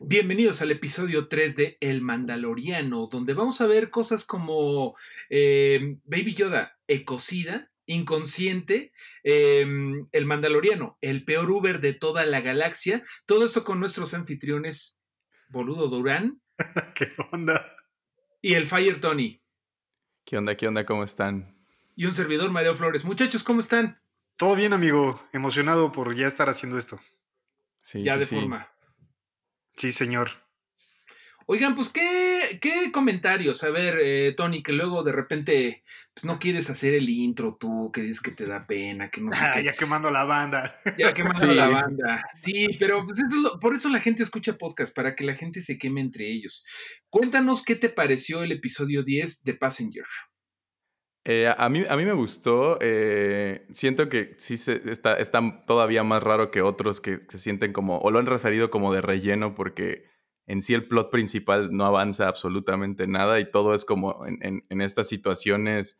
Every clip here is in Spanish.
Bienvenidos al episodio 3 de El Mandaloriano, donde vamos a ver cosas como eh, Baby Yoda, ecocida, inconsciente, eh, El Mandaloriano, el peor Uber de toda la galaxia. Todo eso con nuestros anfitriones Boludo Durán. ¿Qué onda? Y el Fire Tony. ¿Qué onda? ¿Qué onda? ¿Cómo están? Y un servidor Mario Flores. Muchachos, ¿cómo están? Todo bien, amigo. Emocionado por ya estar haciendo esto. Sí, ya de forma. Sí, señor. Oigan, pues, ¿qué, qué comentarios? A ver, eh, Tony, que luego de repente pues, no quieres hacer el intro tú, que dices que te da pena, que no sé ah, Ya quemando la banda. Ya quemando la banda. Sí, pero pues eso por eso la gente escucha podcast, para que la gente se queme entre ellos. Cuéntanos qué te pareció el episodio 10 de Passenger. Eh, a, mí, a mí me gustó. Eh, siento que sí se, está, todavía más raro que otros que se sienten como, o lo han referido como de relleno, porque en sí el plot principal no avanza absolutamente nada y todo es como en, estas situaciones.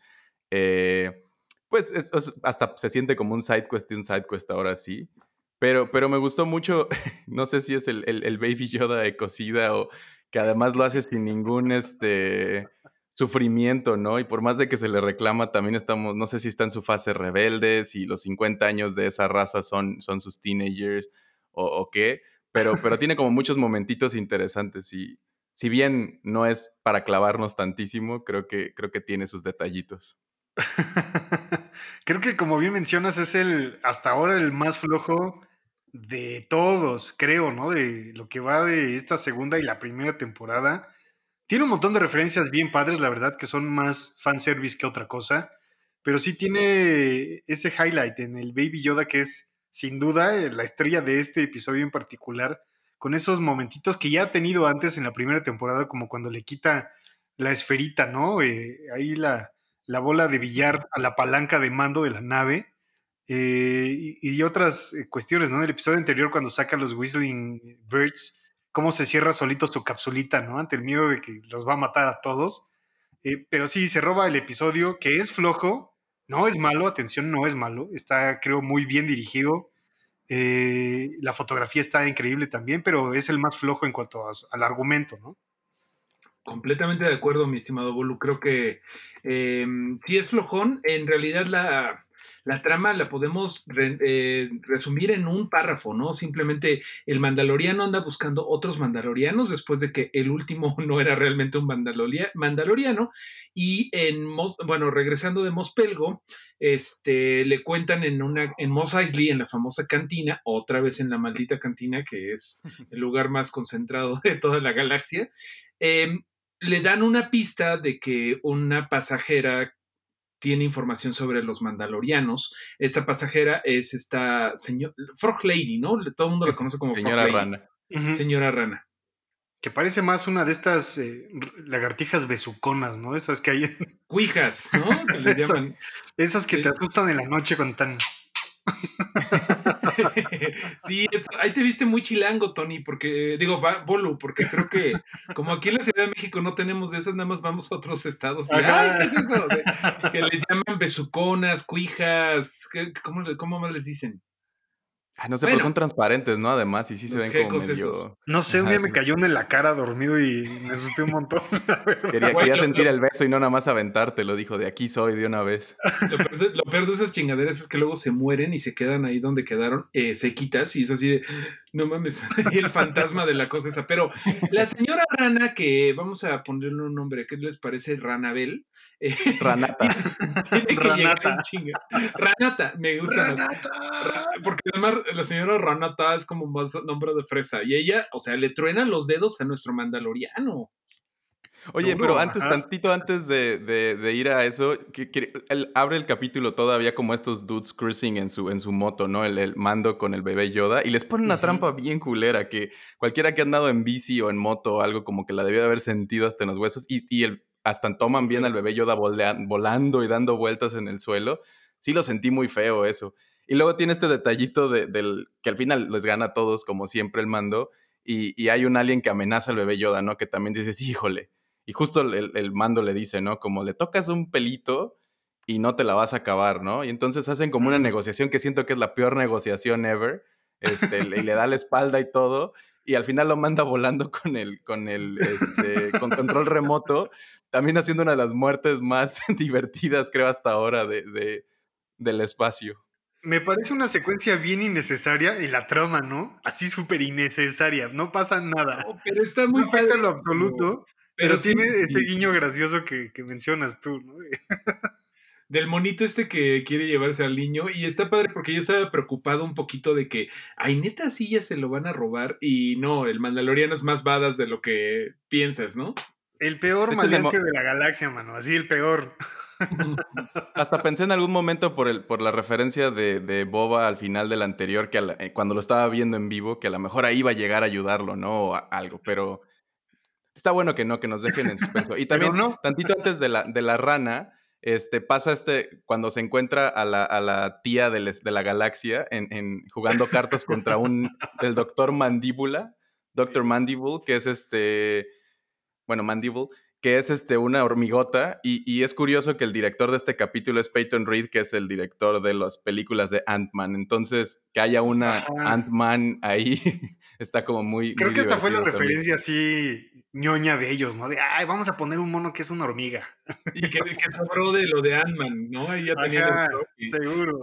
Eh, pues hasta se siente como un side quest un side quest ahora sí. Pero, pero me gustó mucho, no sé si es el, el, el Baby Yoda de cocida o que además lo hace sin ningún, este, sufrimiento, ¿no? Y por más de que se le reclama, también estamos, no sé si está en su fase rebelde, si los 50 años de esa raza son, son sus teenagers o, qué, pero, pero tiene como muchos momentitos interesantes y si bien no es para clavarnos tantísimo, creo que, creo que tiene sus detallitos. creo que como bien mencionas es el, hasta ahora el más flojo de todos, creo, ¿no? De lo que va de esta segunda y la primera temporada tiene un montón de referencias bien padres, la verdad, que son más fanservice que otra cosa. Pero sí tiene ese highlight en el Baby Yoda que es sin duda la estrella de este episodio en particular, con esos momentitos que ya ha tenido antes en la primera temporada, como cuando le quita la esferita, ¿no? Eh, ahí la, la, bola de billar a la palanca de mando de la nave. Eh, y, y, otras eh, cuestiones, ¿no? En el episodio anterior, cuando saca los Whistling Birds, cómo se cierra solito su capsulita, ¿no? Ante el miedo de que los va a matar a todos. Eh, pero sí, se roba el episodio, que es flojo, no es malo, atención, no es malo, está creo muy bien dirigido. Eh, la fotografía está increíble también, pero es el más flojo en cuanto al argumento, ¿no? Completamente de acuerdo, mi estimado Bolu. Creo que eh, si es flojón. En realidad la, la trama la podemos eh, resumir en un párrafo, ¿no? Simplemente el mandaloriano anda buscando otros mandalorianos después de que el último no era realmente un mandaloriano y en, bueno, regresando de Mospelgo, este, le cuentan en una, en Mos Eisley, en la famosa cantina, otra vez en la maldita cantina, que es el lugar más concentrado de toda la galaxia, em, le dan una pista de que una pasajera tiene información sobre los mandalorianos. Esta pasajera es esta señora, Frog Lady, ¿no? Todo el mundo la conoce como Señora Rana. Señora Rana. Que parece más una de estas eh, lagartijas besuconas, ¿no? Esas que hay en... Cuijas, ¿no? Que le llaman. Esas, que te asustan en la noche cuando están... sí, ahí te viste muy chilango, Tony, porque, digo, Bolu, porque creo que como aquí en la Ciudad de México no tenemos de esas, nada más vamos a otros estados. Ay, ¿qué es eso? que les llaman besuconas, cuijas, ¿cómo, ¿cómo más les dicen? Ah, no sé, pero son transparentes, ¿no? Además, y sí se ven como medio... No sé, un día me cayó uno en la cara dormido y me asusté un montón. Quería, sentir el beso y no nada más aventarte, lo dijo, de aquí soy de una vez. Lo peor, de, esas chingaderas es que luego se mueren y se quedan ahí donde quedaron eh, sequitas y es así de, no mames, y el fantasma de la cosa esa. Pero la señora Rana, que vamos a ponerle un nombre, ¿qué les parece? Ranabel. Eh, Ranata. Ranata. Ranata, me gusta Porque además la señora Ranata es como más nombre de fresa. Y ella, o sea, le truena los dedos a nuestro mandaloriano. Oye, pero antes, tantito antes de, ir a eso, que, abre el capítulo todavía como estos dudes cruising en su, en su moto, ¿no? El, mando con el bebé Yoda. Y les pone una trampa bien culera que cualquiera que ha andado en bici o en moto o algo como que la debió de haber sentido hasta en los huesos. Y, y el, hasta toman bien al bebé Yoda volando y dando vueltas en el suelo. Sí lo sentí muy feo eso. Y luego tiene este detallito de, del que al final les gana a todos, como siempre, el mando. Y, y hay un alien que amenaza al bebé Yoda, ¿no? Que también dices, híjole y justo el, mando le dice, ¿no? Como le tocas un pelito y no te la vas a acabar, ¿no? Y entonces hacen como una negociación que siento que es la peor negociación ever. Este, y le da la espalda y todo. y al final lo manda volando con el, con el, este, con control remoto, también haciendo una de las muertes más divertidas, creo, hasta ahora de, del espacio. Me parece una secuencia bien innecesaria y la trama, ¿no? Así súper innecesaria, no pasa nada. pero está muy no lo absoluto, pero, tiene este guiño gracioso que, que mencionas tú, ¿no? del monito este que quiere llevarse al niño y está padre porque yo estaba preocupado un poquito de que, ay, neta, sí ya se lo van a robar y no, el Mandaloriano es más badass de lo que piensas, ¿no? El peor maleante de la galaxia, mano, así el peor. Hasta pensé en algún momento por, el, por la referencia de, Boba al final del anterior, que eh, cuando lo estaba viendo en vivo, que a lo mejor ahí iba a llegar a ayudarlo, ¿no? O algo, pero está bueno que no, que nos dejen en suspenso. Y también, tantito antes de la, de la rana, este, pasa este, cuando se encuentra a la, a la tía de, de, la galaxia en, en, jugando cartas contra un, el doctor Mandíbula, Doctor Mandible, que es este, bueno, Mandible, que es este, una hormigota, y, y, es curioso que el director de este capítulo es Peyton Reed, que es el director de las películas de Ant-Man, entonces que haya una Ant-Man ahí está como muy... Creo que esta fue la referencia así ñoña de ellos, ¿no? De, ay, vamos a poner un mono que es una hormiga. Y que, que sobró de lo de Ant-Man, ¿no? Ahí ya tenía seguro.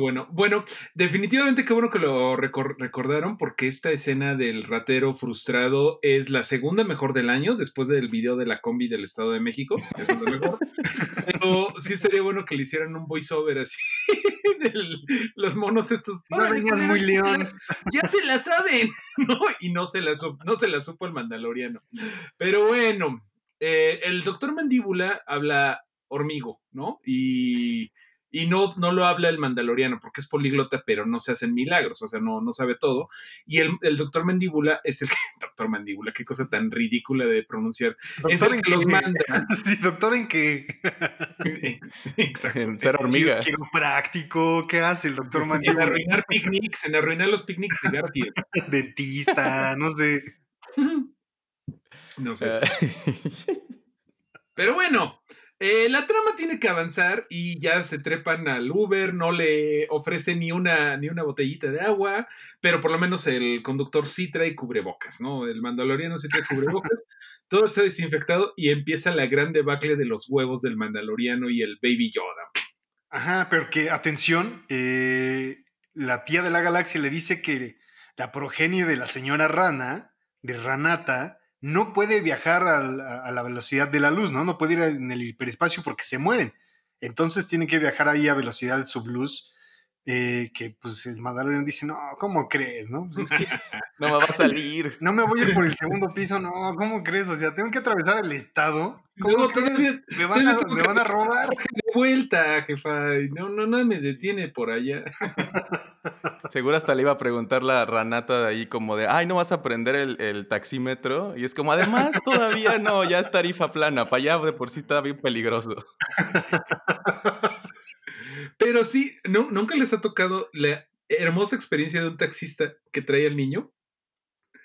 bueno. Bueno, definitivamente qué bueno que lo recordaron, porque esta escena del ratero frustrado es la segunda mejor del año, después del video de la combi del Estado de México. Es lo mejor. Pero sí sería bueno que le hicieran un voiceover así. los monos estos. No vengas muy león. Ya se la saben, ¿no? Y no se la, no se la supo el mandaloriano. Pero bueno, eh, el doctor Mandíbula habla hormigo, ¿no? Y, y no, no lo habla el mandaloriano porque es políglota, pero no se hacen milagros, o sea, no, no sabe todo. Y el, doctor Mandíbula es el que, doctor Mandíbula, qué cosa tan ridícula de pronunciar, es el que los manda. Sí, doctor en qué. Exacto. En ser hormiga. Quiero práctico, ¿qué hace el doctor Mandíbula? En arruinar picnics, en arruinar los picnics de Dentista, no sé. No sé. Ah. Pero bueno, eh, la trama tiene que avanzar y ya se trepan al Uber, no le ofrece ni una, ni una botellita de agua, pero por lo menos el conductor sí trae cubrebocas, ¿no? El mandaloriano sí trae cubrebocas, todo está desinfectado y empieza la gran debacle de los huevos del mandaloriano y el baby Yoda. Ajá, pero que, atención, eh, la tía de la galaxia le dice que la progenie de la señora Rana, de Ranata, no puede viajar a, la velocidad de la luz, ¿no? No puede ir en el hiperespacio porque se mueren. Entonces tienen que viajar ahí a velocidad de subluz. Eh, que pues el Mandalorian dice, no, ¿cómo crees? No, pues, no me va a salir. No me voy a ir por el segundo piso, no, ¿cómo crees? O sea, tengo que atravesar el estado. ¿Cómo me, van a, me van a robar. Vuelta, jefa. No, no, no me detiene por allá. Seguro hasta le iba a preguntar la ranata de ahí como de, ay, ¿no vas a prender el, taxímetro? Y es como, además, todavía no, ya es tarifa plana, para allá de por sí está bien peligroso. Pero sí, ¿no, ¿nunca les ha tocado la hermosa experiencia de un taxista que trae al niño?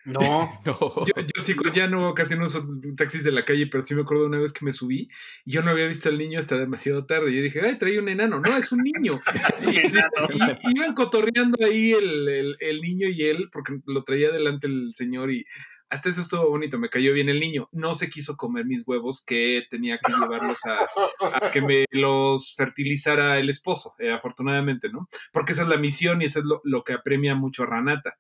No, no. Yo, sí, ya no, casi no uso taxis de la calle, pero sí me acuerdo una vez que me subí y yo no había visto al niño hasta demasiado tarde. Yo dije, ay, trae un enano. No, es un niño. y, iban cotorreando ahí el, el, niño y él, porque lo traía delante el señor y hasta eso estuvo bonito, me cayó bien el niño. No se quiso comer mis huevos que tenía que llevarlos a, que me los fertilizara el esposo, eh, afortunadamente, ¿no? Porque esa es la misión y eso es lo, lo que apremia mucho a Ranata.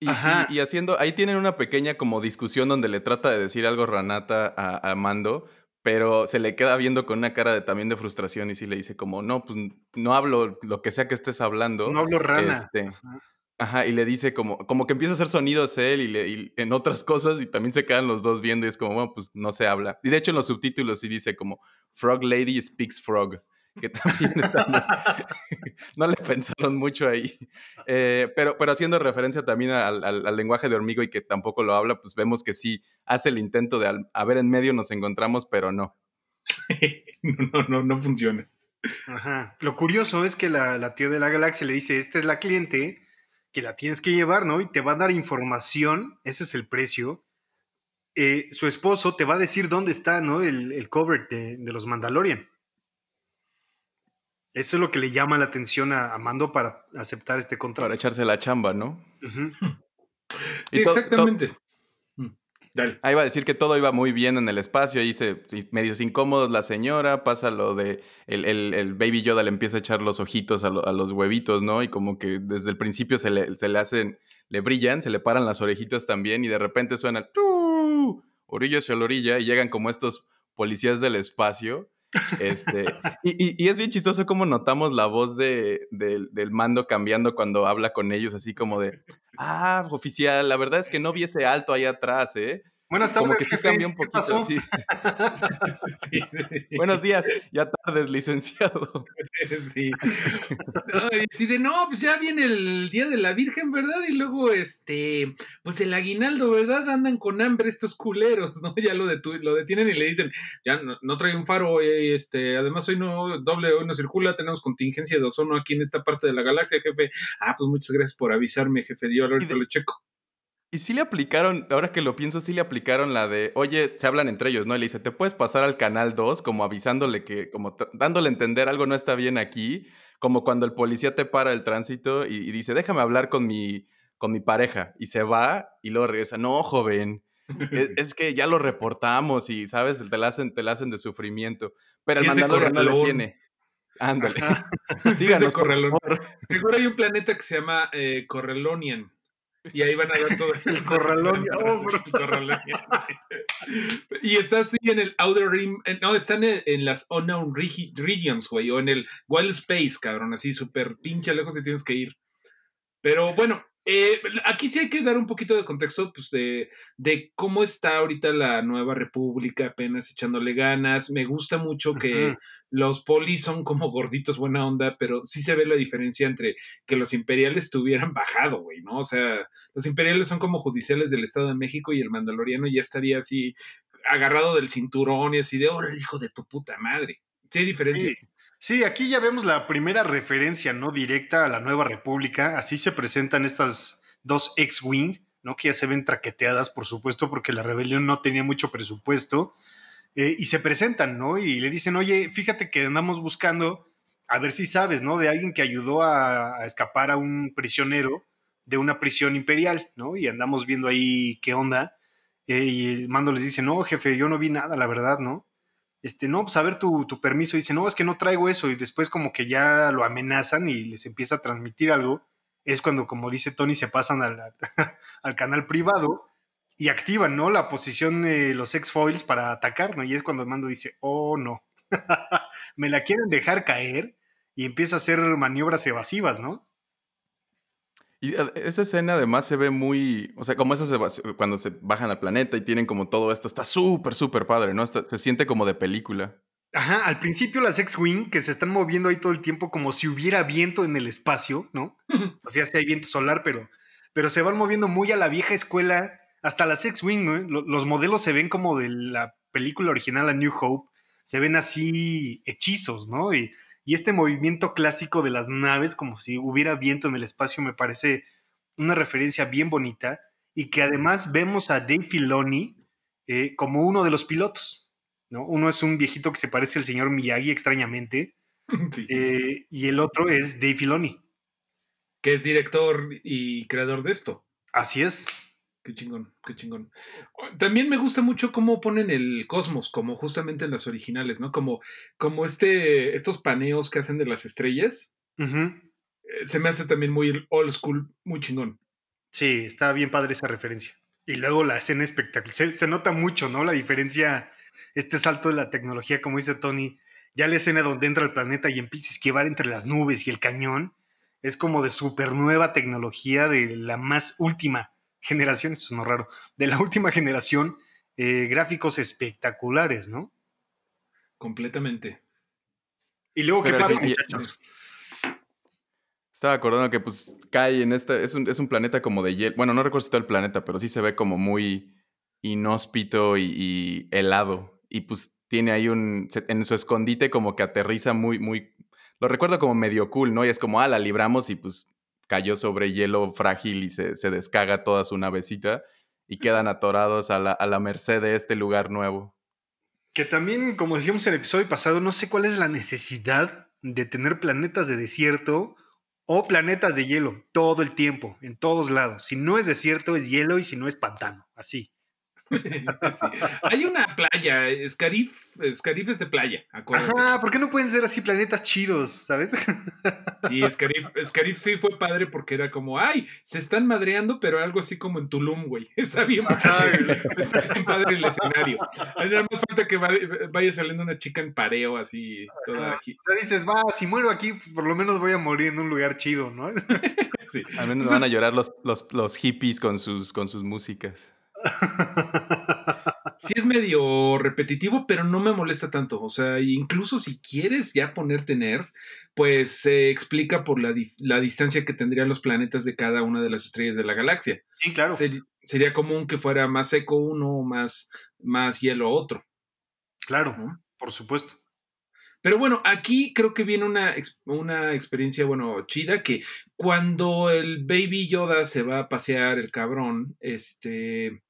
Y, haciendo, ahí tienen una pequeña como discusión donde le trata de decir algo Ranata a, Mando, pero se le queda viendo con una cara de, también de frustración y sí le dice como, no, pues no hablo lo que sea que estés hablando. No hablo rana. Este, ajá. y le dice como, como que empieza a hacer sonidos él y, le, y, en otras cosas y también se quedan los dos viendo y es como, bueno, pues no se habla. Y de hecho en los subtítulos sí dice como, Frog Lady speaks frog que también no le pensaron mucho ahí. Eh, pero, pero haciendo referencia también al, lenguaje de hormigo y que tampoco lo habla, pues vemos que sí hace el intento de a ver en medio nos encontramos, pero no. no, no, no funciona. Ajá. Lo curioso es que la, la tía de la galaxia le dice, esta es la cliente, que la tienes que llevar, ¿no? Y te va a dar información, ese es el precio. Eh, su esposo te va a decir dónde está, ¿no? El, el cover de, de los Mandalorian. Eso es lo que le llama la atención a, Mando para aceptar este contrato. Para echarse la chamba, ¿no? Sí, exactamente. Ahí va a decir que todo iba muy bien en el espacio, ahí se medios incómodos la señora, pasa lo de el, Baby Yoda le empieza a echar los ojitos a, los huevitos, ¿no? Y como que desde el principio se le, se le, hacen, le brillan, se le paran las orejitas también y de repente suena orilla hacia la orilla y llegan como estos policías del espacio. Este, y, y, es bien chistoso como notamos la voz de, del mando cambiando cuando habla con ellos, así como de, ah, oficial, la verdad es que no vi ese alto ahí atrás, ¿eh? Buenas tardes, Como que sí cambia un poquito. Sí. Buenos días, ya tardes, licenciado. Sí. y de no, pues ya viene el día de la Virgen, ¿verdad? Y luego, este, pues el aguinaldo, ¿verdad? Andan con hambre estos culeros, ¿no? Ya lo, lo detienen y le dicen, ya no, trae un faro, este, además hoy no, doble, hoy no circula, tenemos contingencia de ozono aquí en esta parte de la galaxia, jefe. Ah, pues muchas gracias por avisarme, jefe. Yo ahorita lo checo. Y sí le aplicaron, ahora que lo pienso, sí le aplicaron la de, oye, se hablan entre ellos, ¿no? Y le dice, ¿te puedes pasar al canal 2? Como avisándole que, como dándole a entender algo no está bien aquí, como cuando el policía te para el tránsito y, dice, déjame hablar con mi, con mi pareja. Y se va y luego regresa, no, joven, es, que ya lo reportamos y, ¿sabes? Te la hacen, te la hacen de sufrimiento. Pero el mandador no le tiene. Ándale. Síganos, Seguro hay un planeta que se llama eh, Correlonian y ahí van a ver todo el corralón. y está así en el Outer Rim. No, están en, las Unknown Regions, güey. O en el Wild Space, cabrón. Así súper pinche lejos te tienes que ir. Pero bueno, eh, aquí sí hay que dar un poquito de contexto pues, de, de, cómo está ahorita la nueva república, apenas echándole ganas. Me gusta mucho que los polis son como gorditos, buena onda, pero sí se ve la diferencia entre que los imperiales tuvieran bajado, güey, ¿no? O sea, los imperiales son como judiciales del Estado de México y el mandaloriano ya estaría así agarrado del cinturón y así de, ahora el hijo de tu puta madre. Sí hay diferencia. Sí, aquí ya vemos la primera referencia no directa a la nueva república. Así se presentan estas dos ex-wing, ¿no? que ya se ven traqueteadas, por supuesto, porque la rebelión no tenía mucho presupuesto. Eh, y se presentan, ¿no? Y le dicen, oye, fíjate que andamos buscando, a ver si sabes, ¿no? De alguien que ayudó a, escapar a un prisionero de una prisión imperial, ¿no? Y andamos viendo ahí qué onda. Eh, y el mando les dice, no, jefe, yo no vi nada, la verdad, ¿no? Este, no, pues a ver tu, tu permiso, dice, no, es que no traigo eso, y después como que ya lo amenazan y les empieza a transmitir algo, es cuando, como dice Tony, se pasan al, al canal privado y activan, ¿no? La posición de los X-Foils para atacar, ¿no? Y es cuando el mando dice, oh, no, me la quieren dejar caer y empieza a hacer maniobras evasivas, ¿no? Y eh, esa escena además se ve muy, o sea, como esas cuando se bajan al planeta y tienen como todo esto, está súper, súper padre, ¿no? se siente como de película. Ajá, al principio las X-Wing que se están moviendo ahí todo el tiempo como si hubiera viento en el espacio, ¿no? O sea, si hay viento solar, pero, pero se van moviendo muy a la vieja escuela, hasta las X-Wing, ¿no? Los modelos se ven como de la película original, A New Hope, se ven así hechizos, ¿no? Y y este movimiento clásico de las naves, como si hubiera viento en el espacio, me parece una referencia bien bonita y que además vemos a Dave Filoni eh, como uno de los pilotos. ¿no? Uno es un viejito que se parece al señor Miyagi extrañamente eh, y el otro es Dave Filoni. Que es director y creador de esto. Así es. Qué chingón, qué chingón. También me gusta mucho cómo ponen el cosmos, como justamente en las originales, ¿no? Como, como este, estos paneos que hacen de las estrellas. Eh, se me hace también muy old school, muy chingón. Sí, está bien padre esa referencia. Y luego la escena espectacular. Se, nota mucho, ¿no? La diferencia, este salto de la tecnología, como dice Tony. Ya la escena donde entra el planeta y empieza a esquivar entre las nubes y el cañón. Es como de super nueva tecnología, de la más última generación, eso es no raro, de la última generación, eh, gráficos espectaculares, ¿no? Completamente. Y luego, ¿qué pasa, muchachos? Estaba acordando que pues cae en este, es un, es un planeta como de hielo, bueno, no recuerdo si todo el planeta, pero sí se ve como muy inhóspito y, helado. Y pues tiene ahí un, en su escondite como que aterriza muy, muy, lo recuerdo como medio cool, ¿no? Y es como, ah, la libramos y pues cayó sobre hielo frágil y se, descaga toda su navecita y quedan atorados a la, merced de este lugar nuevo. Que también, como decíamos en el episodio pasado, no sé cuál es la necesidad de tener planetas de desierto o planetas de hielo, todo el tiempo, en todos lados. Si no es desierto, es hielo y si no es pantano, así. Hay una playa, Scarif, Scarif es de playa, Ajá, ¿por qué no pueden ser así planetas chidos, sabes? Sí, Scarif, sí fue padre porque era como, ay, se están madreando, pero algo así como en Tulum, güey. Está bien padre, está bien padre el escenario. Nada más falta que vaya saliendo una chica en pareo así, toda aquí. O sea, dices, va, si muero aquí, por lo menos voy a morir en un lugar chido, ¿no? Sí. Al menos van a llorar los, los, los hippies con sus, con sus músicas. Sí es medio repetitivo, pero no me molesta tanto. O sea, incluso si quieres ya ponerte nerd, pues se explica por la, distancia que tendrían los planetas de cada una de las estrellas de la galaxia. Sí, claro. sería común que fuera más seco uno, más, más hielo otro. Claro, por supuesto. Pero bueno, aquí creo que viene una, una experiencia, bueno, chida, que cuando el Baby Yoda se va a pasear, el cabrón, este,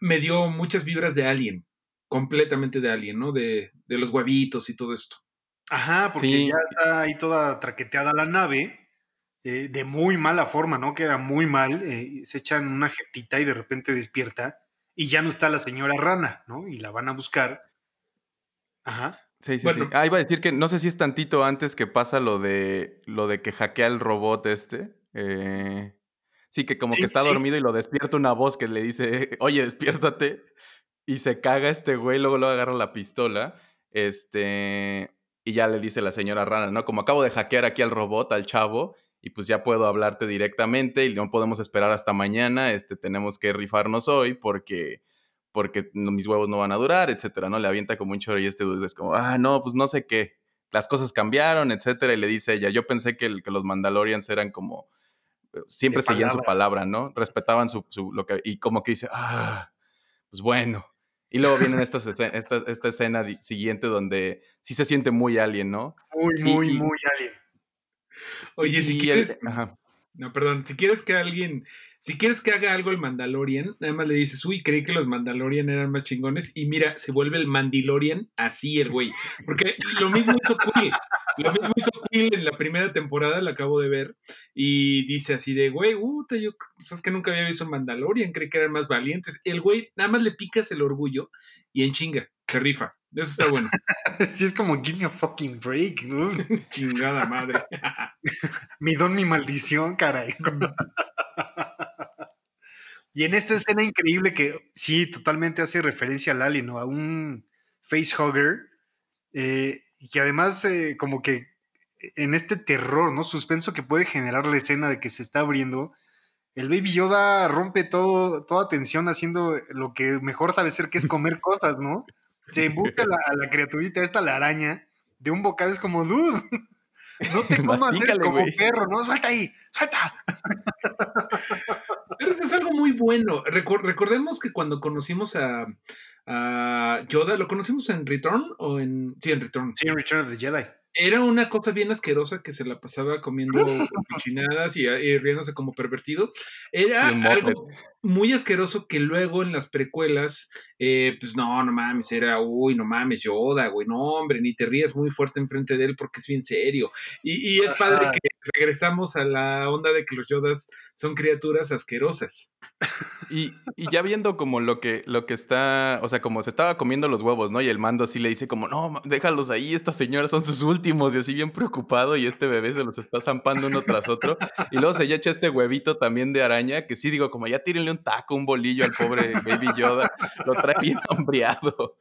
me dio muchas vibras de Alien, completamente de Alien, ¿no? De, de los huevitos y todo esto. Ajá, porque ya está ahí toda traqueteada la nave, eh, de muy mala forma, ¿no? Queda muy mal, eh, se echan una jetita y de repente despierta y ya no está la señora rana, ¿no? Y la van a buscar. Ajá. Sí, sí, sí. Ah, iba a decir que no sé si es tantito antes que pasa lo de lo de que hackea el robot este. Eh, sí, que como que está dormido y lo despierta una voz que le dice, oye, despiértate. Y se caga este güey, luego lo agarra la pistola. Este. Y ya le dice la señora Rana, ¿no? Como acabo de hackear aquí al robot, al chavo, y pues ya puedo hablarte directamente y no podemos esperar hasta mañana. Este, tenemos que rifarnos hoy porque porque mis huevos no van a durar, etcétera, ¿no? Le avienta como un chorro y este dude es como, ah, no, pues no sé qué, las cosas cambiaron, etcétera, y le dice ella, yo pensé que, que los Mandalorians eran como, eh, siempre seguían su palabra, ¿no? Respetaban su, su, lo que, y como que dice, ah, pues bueno. Y luego viene esta, esta, esta escena siguiente donde sí se siente muy alien, ¿no? Muy, muy, muy alien. Oye, si quieres... no, perdón, si quieres que alguien si quieres que haga algo el Mandalorian, nada más le dices, uy, creí que los Mandalorian eran más chingones. Y mira, se vuelve el Mandalorian así el güey. Porque lo mismo hizo Quill. Lo mismo hizo Quill en la primera temporada, la acabo de ver. Y dice así de, güey, uh, yo pues es que nunca había visto Mandalorian, creí que eran más valientes. El güey, nada más le picas el orgullo y en chinga, se rifa. Eso está bueno. sí, es como, give me a fucking break, ¿no? Chingada madre. mi don, mi maldición, caray. Y en esta escena increíble que sí, totalmente hace referencia al alien, ¿no? A un facehugger, eh, y que además eh, como que en este terror, ¿no? Suspenso que puede generar la escena de que se está abriendo, el Baby Yoda rompe todo, toda tensión haciendo lo que mejor sabe hacer, que es comer cosas, ¿no? Se busca a la criaturita esta, la araña, de un bocado, es como, dude, no te comas como perro, ¿no? Suelta ahí, suelta. Pero eso es algo muy bueno. recordemos que cuando conocimos a, a, Yoda, ¿lo conocimos en Return o en. Sí, en Return. Sí, en Return of the Jedi. Era una cosa bien asquerosa que se la pasaba comiendo cochinadas y, y, riéndose como pervertido. Era algo muy asqueroso que luego en las precuelas, eh, pues no, no mames, era, uy, no mames, Yoda, güey, no, hombre, ni te rías muy fuerte enfrente de él porque es bien serio. Y, y es padre que regresamos a la onda de que los Yodas son criaturas asquerosas. Y, y, ya viendo como lo que, lo que está, o sea, como se estaba comiendo los huevos, ¿no? Y el mando así le dice como, no, déjalos ahí, estas señoras son sus últimos, y así bien preocupado, y este bebé se los está zampando uno tras otro. Y luego se echa este huevito también de araña, que sí digo, como ya tírenle un taco, un bolillo al pobre Baby Yoda, lo trae bien hambriado.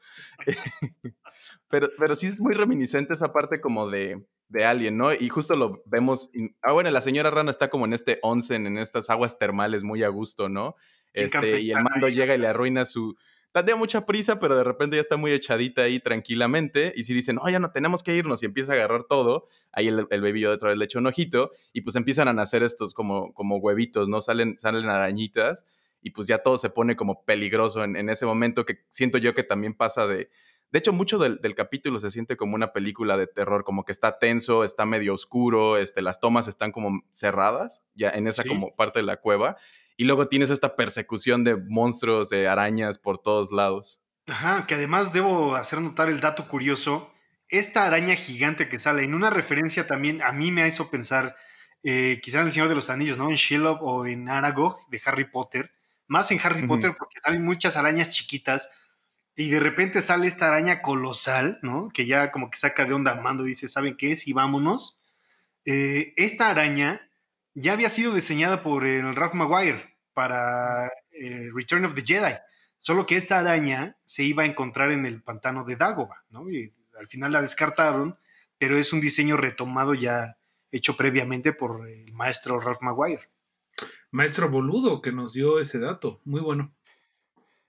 pero, pero sí es muy reminiscente esa parte como de de Alien, ¿no? Y justo lo vemos. ah, bueno, la señora Rana está como en este onsen, en estas aguas termales muy a gusto, ¿no? Este, y el mando llega y le arruina su. Tendría mucha prisa, pero de repente ya está muy echadita ahí tranquilamente. Y si dicen, no, ya no tenemos que irnos, y empieza a agarrar todo, ahí el, el baby yo otra vez le echa un ojito, y pues empiezan a nacer estos como, como huevitos, ¿no? Salen, salen arañitas, y pues ya todo se pone como peligroso en, en ese momento que siento yo que también pasa de de hecho, mucho del, capítulo se siente como una película de terror, como que está tenso, está medio oscuro, este, las tomas están como cerradas, ya en esa como parte de la cueva, y luego tienes esta persecución de monstruos, de arañas por todos lados. Ajá, que además debo hacer notar el dato curioso, esta araña gigante que sale, en una referencia también a mí me hizo pensar eh, quizá en El Señor de los Anillos, ¿no? En Shelob o en Aragog de Harry Potter. Más en Harry. Potter porque salen muchas arañas chiquitas y de repente sale esta araña colosal, ¿no? Que ya como que saca de onda al mando y dice, ¿saben qué es? Y vámonos. Eh, esta araña ya había sido diseñada por el Ralph Maguire para eh, Return of the Jedi. Solo que esta araña se iba a encontrar en el pantano de Dagobah, ¿no? Y al final la descartaron, pero es un diseño retomado ya hecho previamente por el maestro Ralph Maguire. Maestro Boludo que nos dio ese dato. Muy bueno.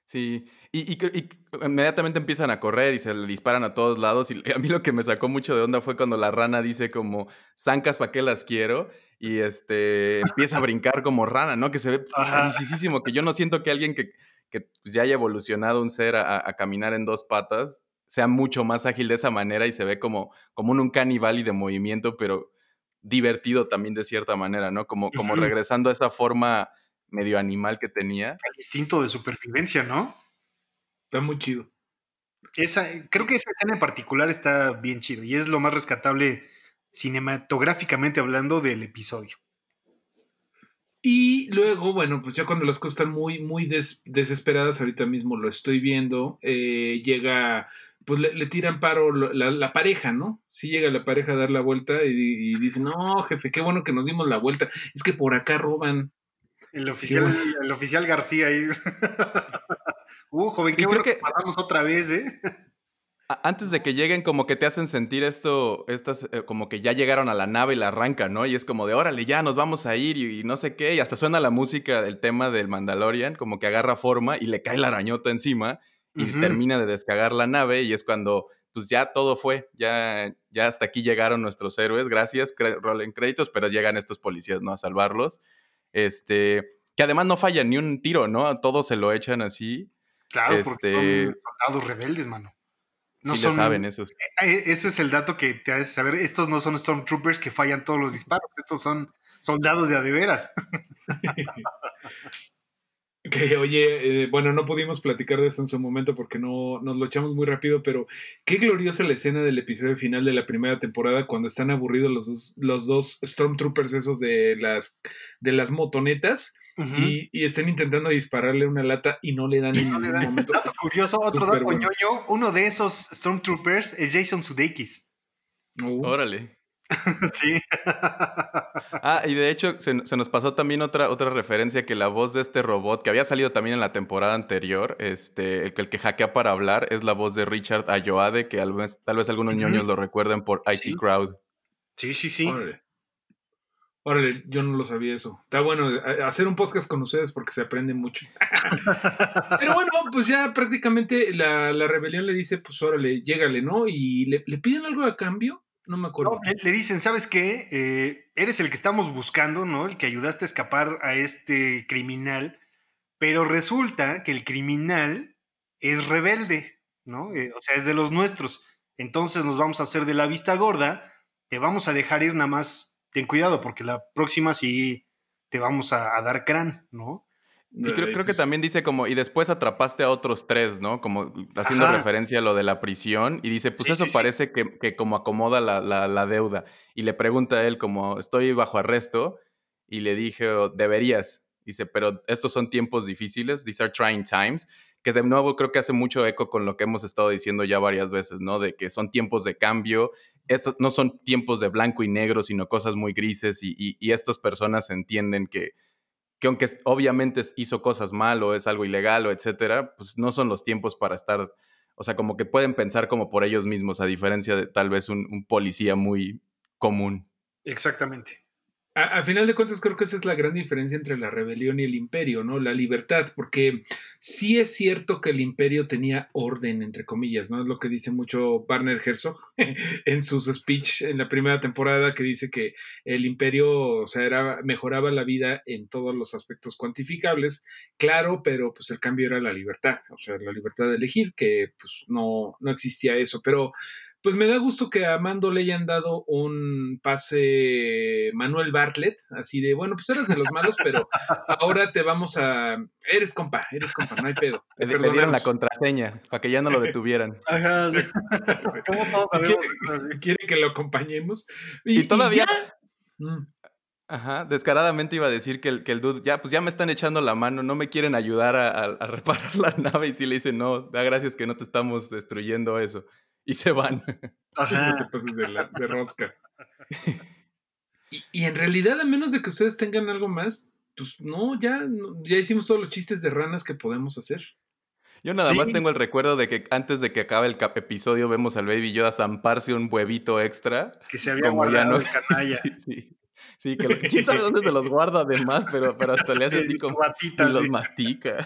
Sí, y, y y inmediatamente empiezan a correr y se le disparan a todos lados. Y a mí lo que me sacó mucho de onda fue cuando la rana dice como, zancas, ¿para qué las quiero? Y este, empieza a brincar como rana, ¿no? Que se ve rarísimo, que yo no siento que alguien que, que pues, ya haya evolucionado un ser a, a caminar en dos patas sea mucho más ágil de esa manera y se ve como, como un uncanny valley de movimiento, pero divertido también de cierta manera, ¿no? Como, como regresando a esa forma medio animal que tenía. El instinto de supervivencia, ¿no? Está muy chido. Esa, creo que esa escena en particular está bien chido y es lo más rescatable cinematográficamente hablando del episodio. Y luego, bueno, pues ya cuando las cosas están muy, muy des- desesperadas, ahorita mismo lo estoy viendo, eh, llega, pues le, le tiran paro la, la pareja, ¿no? Sí llega la pareja a dar la vuelta y, y dice, no, jefe, qué bueno que nos dimos la vuelta. Es que por acá roban. El oficial, bueno. el oficial García ahí. uh, joven, qué Y bueno creo que que- pasamos otra vez, ¿eh? Antes de que lleguen, como que te hacen sentir esto, estas, eh, como que ya llegaron a la nave y la arrancan, ¿no? Y es como de, órale, ya nos vamos a ir y, y no sé qué. Y hasta suena la música del tema del Mandalorian, como que agarra forma y le cae la arañota encima y termina de descagar la nave. Y es cuando, pues ya todo fue, ya, ya hasta aquí llegaron nuestros héroes, gracias, rolen créditos, pero llegan estos policías, ¿no? A salvarlos. Este, que además no fallan ni un tiro, ¿no? A todos se lo echan así. Claro, porque Este- son soldados rebeldes, mano. No sí son, le saben esos. Eh, Ese es el dato que te hace saber. Estos no son Stormtroopers que fallan todos los disparos. Estos son soldados de a de veras. Que oye, eh, bueno, no pudimos platicar de eso en su momento porque no nos lo echamos muy rápido, pero qué gloriosa la escena del episodio final de la primera temporada cuando están aburridos los dos, los dos Stormtroopers esos de las, de las motonetas Y, y están intentando dispararle una lata y no le dan No ningún momento. Dato curioso, otro dato bueno. ñoño. Uno de esos Stormtroopers es Jason Sudeikis. Uh, Órale. sí. Ah, y de hecho se, se nos pasó también otra, otra referencia que la voz de este robot, que había salido también en la temporada anterior, este, el, que- el que hackea para hablar, es la voz de Richard Ayoade, que tal vez, tal vez algunos ñoños lo recuerden por IT Sí. Crowd. Sí, sí, sí. Órale. Órale, yo no lo sabía eso. Está bueno eh, hacer un podcast con ustedes porque se aprende mucho. Pero bueno, pues ya prácticamente la, la rebelión le dice, pues órale, llégale, ¿no? Y le, le piden algo a cambio, no me acuerdo. No, le, le dicen, ¿sabes qué? Eh, eres el que estamos buscando, ¿no? El que ayudaste a escapar a este criminal, pero resulta que el criminal es rebelde, ¿no? Eh, o sea, es de los nuestros. Entonces nos vamos a hacer de la vista gorda, te vamos a dejar ir nada más, ten cuidado, porque la próxima sí te vamos a, a dar crán, ¿no? Y creo, creo que pues, también dice como, y después atrapaste a otros tres, ¿no? Como haciendo Ajá. referencia a lo de la prisión, y dice, pues Sí, eso sí, sí. parece que, que como acomoda la, la- la deuda. Y le pregunta a él como, estoy bajo arresto, y le dije, "Oh, deberías. Dice, pero estos son tiempos difíciles, these are trying times, que de nuevo creo que hace mucho eco con lo que hemos estado diciendo ya varias veces, ¿no? De que son tiempos de cambio, estos no son tiempos de blanco y negro, sino cosas muy grises, y, y- estas personas entienden que que aunque obviamente hizo cosas mal o es algo ilegal o etcétera, pues no son los tiempos para estar, o sea, como que pueden pensar como por ellos mismos, a diferencia de tal vez un policía muy común. Exactamente. A, final de cuentas, creo que esa es la gran diferencia entre la rebelión y el imperio, ¿no? La libertad, porque sí es cierto que el imperio tenía orden, entre comillas, ¿no? Es lo que dice mucho Barner Herzog en sus speech en la primera temporada, que dice que el imperio, o sea, era, mejoraba la vida en todos los aspectos cuantificables, claro, pero pues el cambio era la libertad, o sea, la libertad de elegir, que pues no, no existía eso, pero pues me da gusto que a Mando le hayan dado un pase Manuel Bartlett, así de, bueno, pues eres de los malos, pero ahora te vamos a... Eres compa, eres compa, no hay pedo. Le, dieron la contraseña para que ya no lo detuvieran. Ajá. Sí. ¿Cómo todos Si sabemos quiere, que lo acompañemos. Y todavía- ya. Mm. Ajá, descaradamente iba a decir que el, que el dude, ya, pues ya me están echando la mano, no me quieren ayudar a, a- a reparar la nave. Y sí le dice, no, da gracias que no te estamos destruyendo eso. Y se van. No te pases de, la- de rosca. Y, y en realidad, a menos de que ustedes tengan algo más, pues no, ya, no- ya hicimos todos los chistes de ranas que podemos hacer. Yo nada más tengo el recuerdo de que antes de que acabe el episodio vemos al Baby Yoda zamparse un huevito extra. Que se había guardado no. el canalla. sí, sí. Sí, que lo- quién sabe dónde se los guarda además, pero, pero hasta le hace así como. batita, Y los sí. mastica.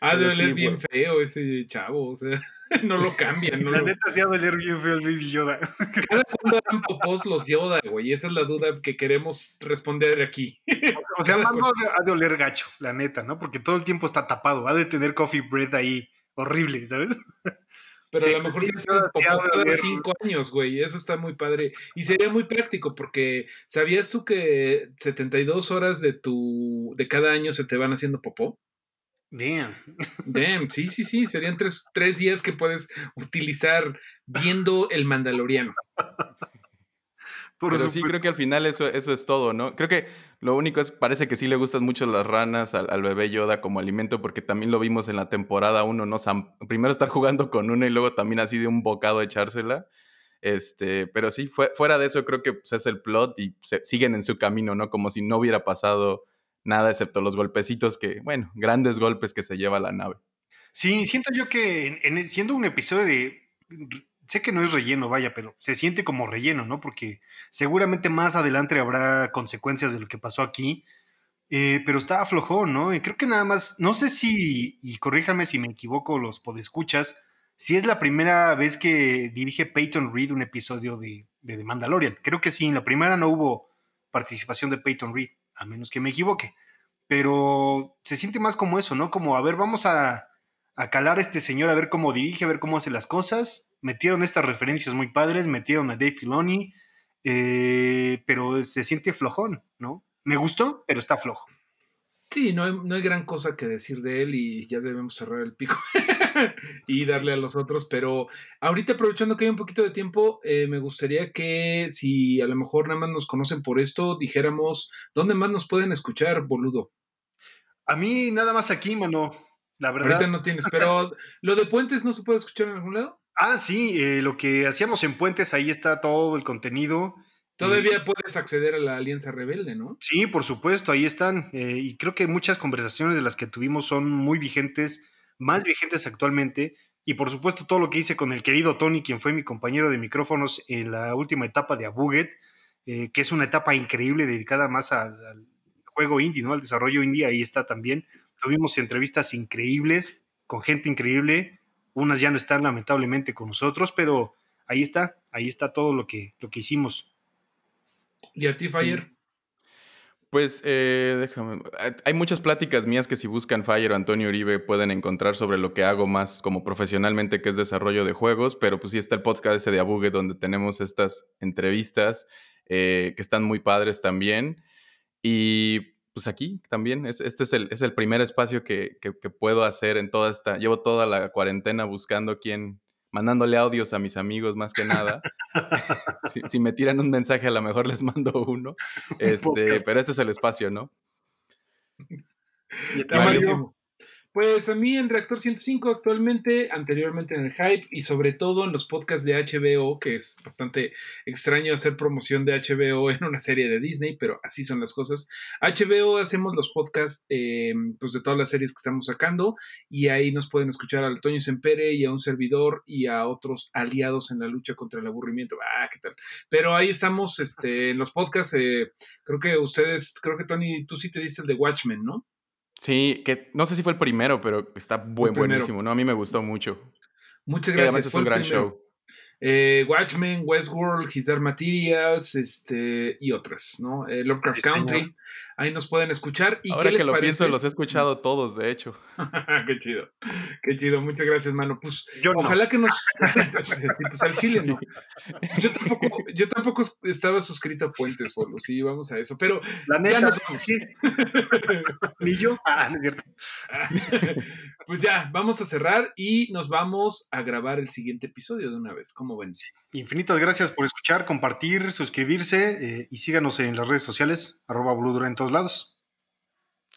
Ha de oler bien feo ese chavo, o sea, no lo cambian. No La lo- neta, te va a doler bien feo el Baby Yoda. Cada cuando dan popós los Yoda, güey. Esa es la duda que queremos responder aquí. O sea, Cada Mando ha de, ha de oler gacho, la neta, ¿no? Porque todo el tiempo está tapado. Ha de tener coffee bread ahí horrible, ¿sabes? Pero a lo mejor se hace cada cinco años, güey. Eso está muy padre. Y sería muy práctico porque ¿sabías tú que 72 horas de tu de cada año se te van haciendo popó? Damn. Damn, sí, sí, sí. Serían tres, tres días que puedes utilizar viendo el Mandaloriano. Por Pero sí, creo que al final eso, eso es todo, ¿no? Creo que lo único es, parece que sí le gustan mucho las ranas al, al bebé Yoda como alimento, porque también lo vimos en la temporada 1, ¿no? Primero estar jugando con una y luego también así de un bocado echársela. Este, pero sí, fue- fuera de eso creo que pues, es el plot y se- siguen en su camino, ¿no? Como si no hubiera pasado nada excepto los golpecitos que, bueno, grandes golpes que se lleva la nave. Sí, siento yo que en- en- siendo un episodio de... Sé que no es relleno, vaya, pero se siente como relleno, ¿no? Porque seguramente más adelante habrá consecuencias de lo que pasó aquí. Eh, pero está flojón, ¿no? Y creo que nada más, no sé si, y corríjanme si me equivoco los podescuchas, si es la primera vez que dirige Peyton Reed un episodio de, de The Mandalorian. Creo que sí, en la primera no hubo participación de Peyton Reed, a menos que me equivoque. Pero se siente más como eso, ¿no? Como, a ver, vamos a, a calar a este señor, a ver cómo dirige, a ver cómo hace las cosas. Metieron estas referencias muy padres, metieron a Dave Filoni, eh, pero se siente flojón, ¿no? Me gustó, pero está flojo. Sí, no hay, no hay gran cosa que decir de él y ya debemos cerrar el pico y darle a los otros. Pero ahorita aprovechando que hay un poquito de tiempo, eh, me gustaría que si a lo mejor nada más nos conocen por esto, dijéramos, ¿dónde más nos pueden escuchar, boludo? A mí nada más aquí, mano. La verdad. Ahorita no tienes, pero lo de puentes no se puede escuchar en algún lado. Ah, sí, eh, lo que hacíamos en Puentes, ahí está todo el contenido. Todavía puedes acceder a la Alianza Rebelde, ¿no? Sí, por supuesto, ahí están. eh, y creo que muchas conversaciones de las que tuvimos son muy vigentes, más vigentes actualmente. Y por supuesto, todo lo que hice con el querido Tony, quien fue mi compañero de micrófonos en la última etapa de Abuget, eh, que es una etapa increíble dedicada más al, al juego indie, ¿no? Al desarrollo indie, ahí está también. Tuvimos entrevistas increíbles, con gente increíble. Unas ya no están lamentablemente con nosotros, pero ahí está, ahí está todo lo que, lo que hicimos. Y a ti, Fire. Pues eh, déjame. hay- Hay muchas pláticas mías que si buscan Fire o Antonio Uribe pueden encontrar sobre lo que hago más como profesionalmente, que es desarrollo de juegos, pero pues sí está el podcast ese de Abugue donde tenemos estas entrevistas eh, que están muy padres también. Y pues aquí también, es, este es el, es el primer espacio que, que- que puedo hacer en toda esta... Llevo toda la cuarentena buscando quién, mandándole audios a mis amigos más que nada. si, si me tiran un mensaje, a lo mejor les mando uno. Este, pero este es el espacio, ¿no? Y Está Mario. Pues a mí en Reactor 105 actualmente, anteriormente en el Hype y sobre todo en los podcasts de HBO, que es bastante extraño hacer promoción de HBO en una serie de Disney, pero así son las cosas. HBO hacemos los podcasts eh, pues de todas las series que estamos sacando y ahí nos pueden escuchar al Toño Sempere y a un servidor y a otros aliados en la lucha contra el aburrimiento. Ah, ¿qué tal? Pero ahí estamos este, en los podcasts. eh, creo que ustedes, creo que Tony, tú sí te dices el de Watchmen, ¿no? Sí, que no sé si fue el primero, pero está buen, buenísimo, ¿no? A mí me gustó mucho. Muchas gracias. además es fue un el gran primero. show. Eh, Watchmen, Westworld, His Dark Materials, este, y otras, ¿no? Eh, Lovecraft Sí, señor. Ahí nos pueden escuchar. ¿Y Ahora qué que les lo pienso, los he escuchado todos, de hecho. qué chido, qué chido. Muchas gracias, mano. Pues Yo no. ojalá que nos. sí, pues al chile no. Yo tampoco, yo tampoco estaba suscrito a Puentes, Polo. Sí, vamos a eso. Pero La ya neta, nos vamos. sí. Ni yo. Ah, no es cierto. pues ya, vamos a cerrar y nos vamos a grabar el siguiente episodio de una vez. ¿Cómo ven? Infinitas gracias por escuchar, compartir, suscribirse eh, y síganos en las redes sociales, arroba Bludura en todos lados.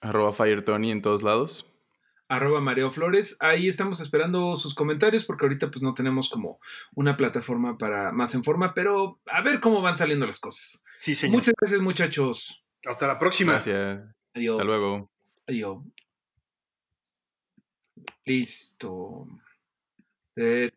Arroba FireTony en todos lados. arroba Mareo Flores. Ahí estamos esperando sus comentarios porque ahorita pues no tenemos como una plataforma para más en forma, pero a ver cómo van saliendo las cosas. Sí, señor. Muchas gracias muchachos. Hasta la próxima. Gracias. Adiós. Hasta luego. Adiós. Listo. Eh,